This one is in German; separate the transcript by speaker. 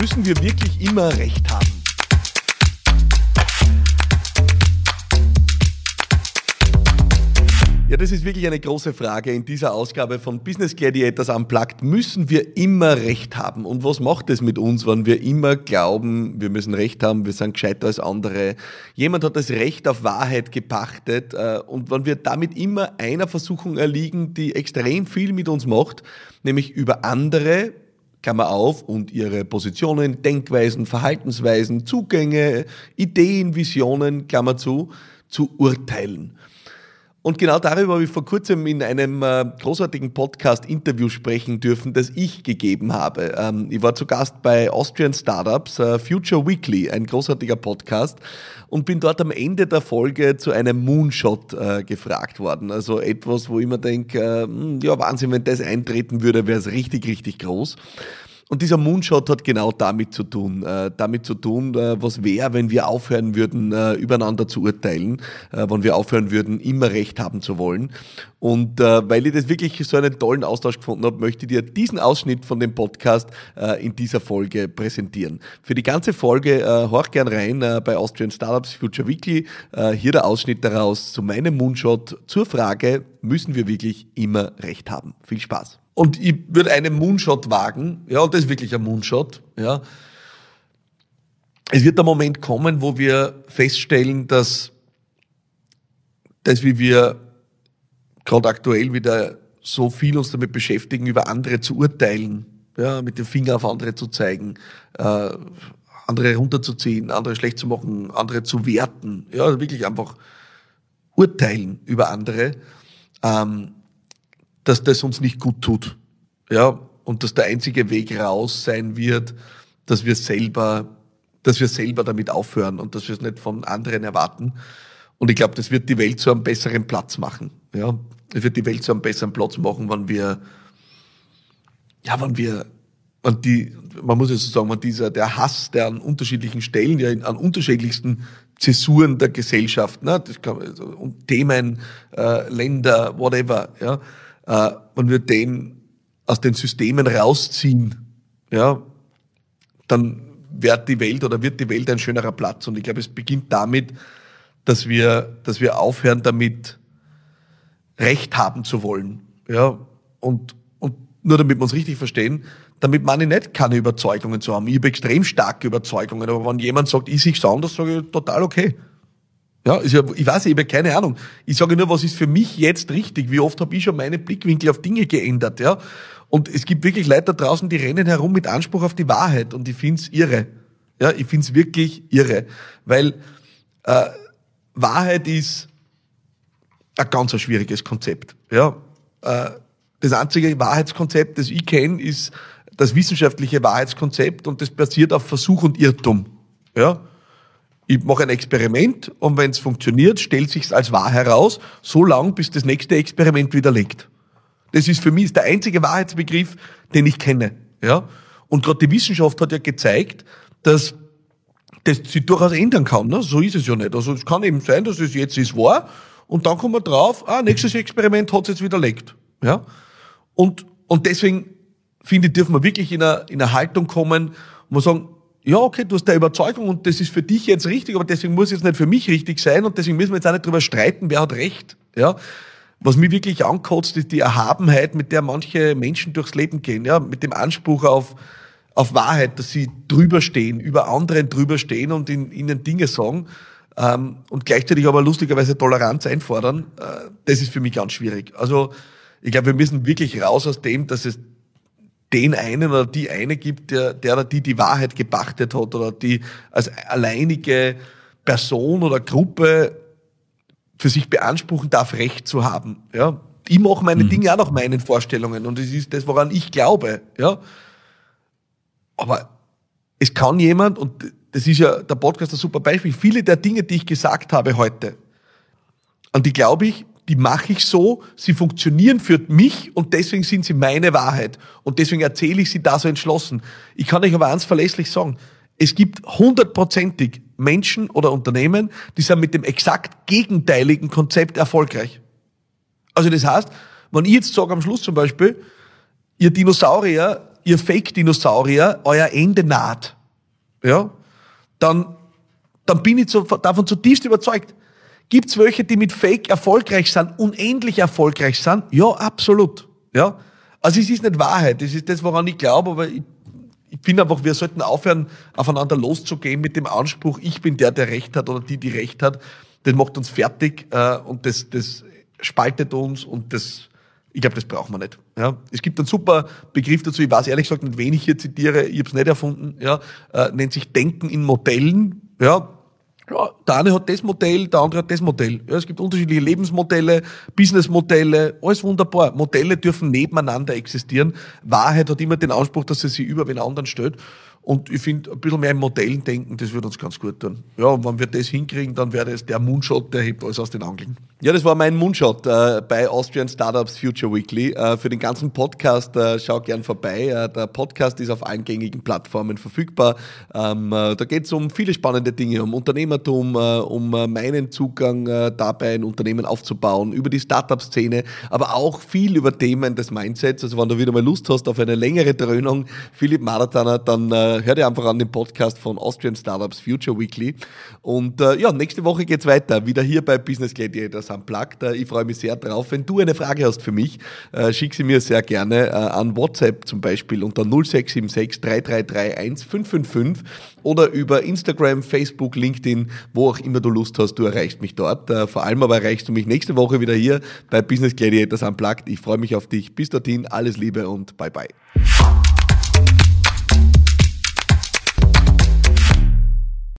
Speaker 1: Müssen wir wirklich immer Recht haben? Ja, das ist wirklich eine große Frage in dieser Ausgabe von Business Gladiators Unplugged. Müssen wir immer Recht haben? Und was macht es mit uns, wenn wir immer glauben, wir müssen Recht haben, wir sind gescheiter als andere? Jemand hat das Recht auf Wahrheit gepachtet äh, und wenn wir damit immer einer Versuchung erliegen, die extrem viel mit uns macht, nämlich über andere Klammer auf, und ihre Positionen, Denkweisen, Verhaltensweisen, Zugänge, Ideen, Visionen, Klammer zu, zu urteilen. Und genau darüber habe ich vor kurzem in einem äh, großartigen Podcast-Interview sprechen dürfen, das ich gegeben habe. Ähm, ich war zu Gast bei Austrian Startups, äh, Future Weekly, ein großartiger Podcast, und bin dort am Ende der Folge zu einem Moonshot äh, gefragt worden. Also etwas, wo ich mir denke, äh, hm, ja Wahnsinn, wenn das eintreten würde, wäre es richtig, richtig groß. Und dieser Moonshot hat genau damit zu tun, äh, damit zu tun, äh, was wäre, wenn wir aufhören würden, äh, übereinander zu urteilen, äh, wenn wir aufhören würden, immer Recht haben zu wollen. Und äh, weil ich das wirklich so einen tollen Austausch gefunden habe, möchte ich dir diesen Ausschnitt von dem Podcast äh, in dieser Folge präsentieren. Für die ganze Folge äh, horch gern rein bei Austrian Startups Future Weekly. Hier der Ausschnitt daraus zu meinem Moonshot zur Frage, müssen wir wirklich immer Recht haben? Viel Spaß. Und ich würde einen Moonshot wagen, ja, und das ist wirklich ein Moonshot, ja. Es wird der Moment kommen, wo wir feststellen, dass das, wie wir gerade aktuell wieder so viel uns damit beschäftigen, über andere zu urteilen, ja, mit dem Finger auf andere zu zeigen, äh, andere runterzuziehen, andere schlecht zu machen, andere zu werten, ja, also wirklich einfach urteilen über andere. Ähm, dass das uns nicht gut tut. Ja, und dass der einzige Weg raus sein wird, dass wir selber, dass wir selber damit aufhören und dass wir es nicht von anderen erwarten. Und ich glaube, das wird die Welt zu einem besseren Platz machen. Ja, es wird die Welt zu einem besseren Platz machen, wenn wir, ja, wenn wir, wenn die, man muss ja so sagen, wenn dieser, der Hass, der an unterschiedlichen Stellen, ja, an unterschiedlichsten Zäsuren der Gesellschaft, ne, das kann, also, Themen, äh, Länder, whatever, ja, äh, wenn wir den aus den Systemen rausziehen, ja, dann wird die Welt oder wird die Welt ein schönerer Platz. Und ich glaube, es beginnt damit, dass wir, dass wir aufhören, damit Recht haben zu wollen. Ja, und, und nur damit wir uns richtig verstehen, damit meine ich nicht keine Überzeugungen zu haben. Ich habe extrem starke Überzeugungen, aber wenn jemand sagt, ich sehe es anders, sage ich total okay. Ja, ja, ich weiß, ich habe keine Ahnung. Ich sage nur, was ist für mich jetzt richtig? Wie oft habe ich schon meine Blickwinkel auf Dinge geändert? Ja, und es gibt wirklich Leute da draußen, die rennen herum mit Anspruch auf die Wahrheit und ich find's irre. Ja, ich find's wirklich irre, weil äh, Wahrheit ist ein ganz ein schwieriges Konzept. Ja, äh, das einzige Wahrheitskonzept, das ich kenne, ist das wissenschaftliche Wahrheitskonzept und das basiert auf Versuch und Irrtum. Ja, ich mache ein Experiment und wenn es funktioniert, stellt sich als wahr heraus, so lang, bis das nächste Experiment widerlegt. Das ist für mich der einzige Wahrheitsbegriff, den ich kenne. Ja? Und gerade die Wissenschaft hat ja gezeigt, dass das sich durchaus ändern kann. Ne? So ist es ja nicht. Also es kann eben sein, dass es jetzt ist wahr und dann kommen wir drauf, ah, nächstes Experiment hat es jetzt widerlegt. Ja? Und, und deswegen finde ich, dürfen wir wirklich in eine, in eine Haltung kommen, wo wir sagen, ja, okay, du hast der Überzeugung und das ist für dich jetzt richtig, aber deswegen muss es jetzt nicht für mich richtig sein und deswegen müssen wir jetzt auch nicht drüber streiten, wer hat recht. Ja, was mich wirklich ankotzt, ist die Erhabenheit, mit der manche Menschen durchs Leben gehen, ja, mit dem Anspruch auf, auf Wahrheit, dass sie drüber stehen, über anderen drüber stehen und in, ihnen Dinge sagen ähm, und gleichzeitig aber lustigerweise Toleranz einfordern. Äh, das ist für mich ganz schwierig. Also ich glaube, wir müssen wirklich raus aus dem, dass es den einen oder die eine gibt, der, der oder die die Wahrheit gepachtet hat oder die als alleinige Person oder Gruppe für sich beanspruchen darf, Recht zu haben. Ja, ich mache meine mhm. Dinge auch nach meinen Vorstellungen und es ist das, woran ich glaube. Ja, aber es kann jemand und das ist ja der Podcast ein super Beispiel. Viele der Dinge, die ich gesagt habe heute, an die glaube ich, die mache ich so, sie funktionieren für mich und deswegen sind sie meine Wahrheit. Und deswegen erzähle ich sie da so entschlossen. Ich kann euch aber eins verlässlich sagen. Es gibt hundertprozentig Menschen oder Unternehmen, die sind mit dem exakt gegenteiligen Konzept erfolgreich. Also das heißt, wenn ich jetzt sage am Schluss zum Beispiel, ihr Dinosaurier, ihr Fake-Dinosaurier, euer Ende naht, ja, dann, dann bin ich davon zutiefst überzeugt. Gibt's welche, die mit Fake erfolgreich sind, unendlich erfolgreich sind? Ja, absolut. Ja. Also es ist nicht Wahrheit, das ist das, woran ich glaube, aber ich, ich finde einfach, wir sollten aufhören, aufeinander loszugehen mit dem Anspruch, ich bin der, der Recht hat oder die, die Recht hat. Das macht uns fertig äh, und das, das spaltet uns und das, ich glaube, das braucht man nicht. Ja. Es gibt einen super Begriff dazu, ich weiß ehrlich gesagt nicht, wen ich hier zitiere, ich habe es nicht erfunden, ja, äh, nennt sich Denken in Modellen. Ja, ja, der eine hat das Modell, der andere hat das Modell. Ja, es gibt unterschiedliche Lebensmodelle, Businessmodelle, alles wunderbar. Modelle dürfen nebeneinander existieren. Wahrheit hat immer den Anspruch, dass sie sich über den anderen stellt. Und ich finde, ein bisschen mehr in Modellen denken, das würde uns ganz gut tun. Ja, und wenn wir das hinkriegen, dann wäre das der Moonshot, der hebt alles aus den Angeln. Ja, das war mein Moonshot äh, bei Austrian Startups Future Weekly. Äh, für den ganzen Podcast äh, schau gern vorbei. Äh, der Podcast ist auf allen gängigen Plattformen verfügbar. Ähm, äh, da geht es um viele spannende Dinge, um Unternehmertum, äh, um meinen Zugang dabei, ein Unternehmen aufzubauen, über die Startup-Szene, aber auch viel über Themen des Mindsets. Also wenn du wieder mal Lust hast auf eine längere Dröhnung, Philipp Marathoner, dann hör dir einfach an den Podcast von Austrian Startups Future Weekly. Und ja, nächste Woche geht's weiter, wieder hier bei Business Gladiators Unplugged. Ich freue mich sehr drauf. Wenn du eine Frage hast für mich, äh, schick sie mir sehr gerne äh, an WhatsApp zum Beispiel unter 0676 333 1555 oder über Instagram, Facebook, LinkedIn, wo auch immer du Lust hast, du erreichst mich dort. Äh, vor allem aber erreichst du mich nächste Woche wieder hier bei Business Gladiators Unplugged. Ich freue mich auf dich. Bis dorthin, alles Liebe und bye bye.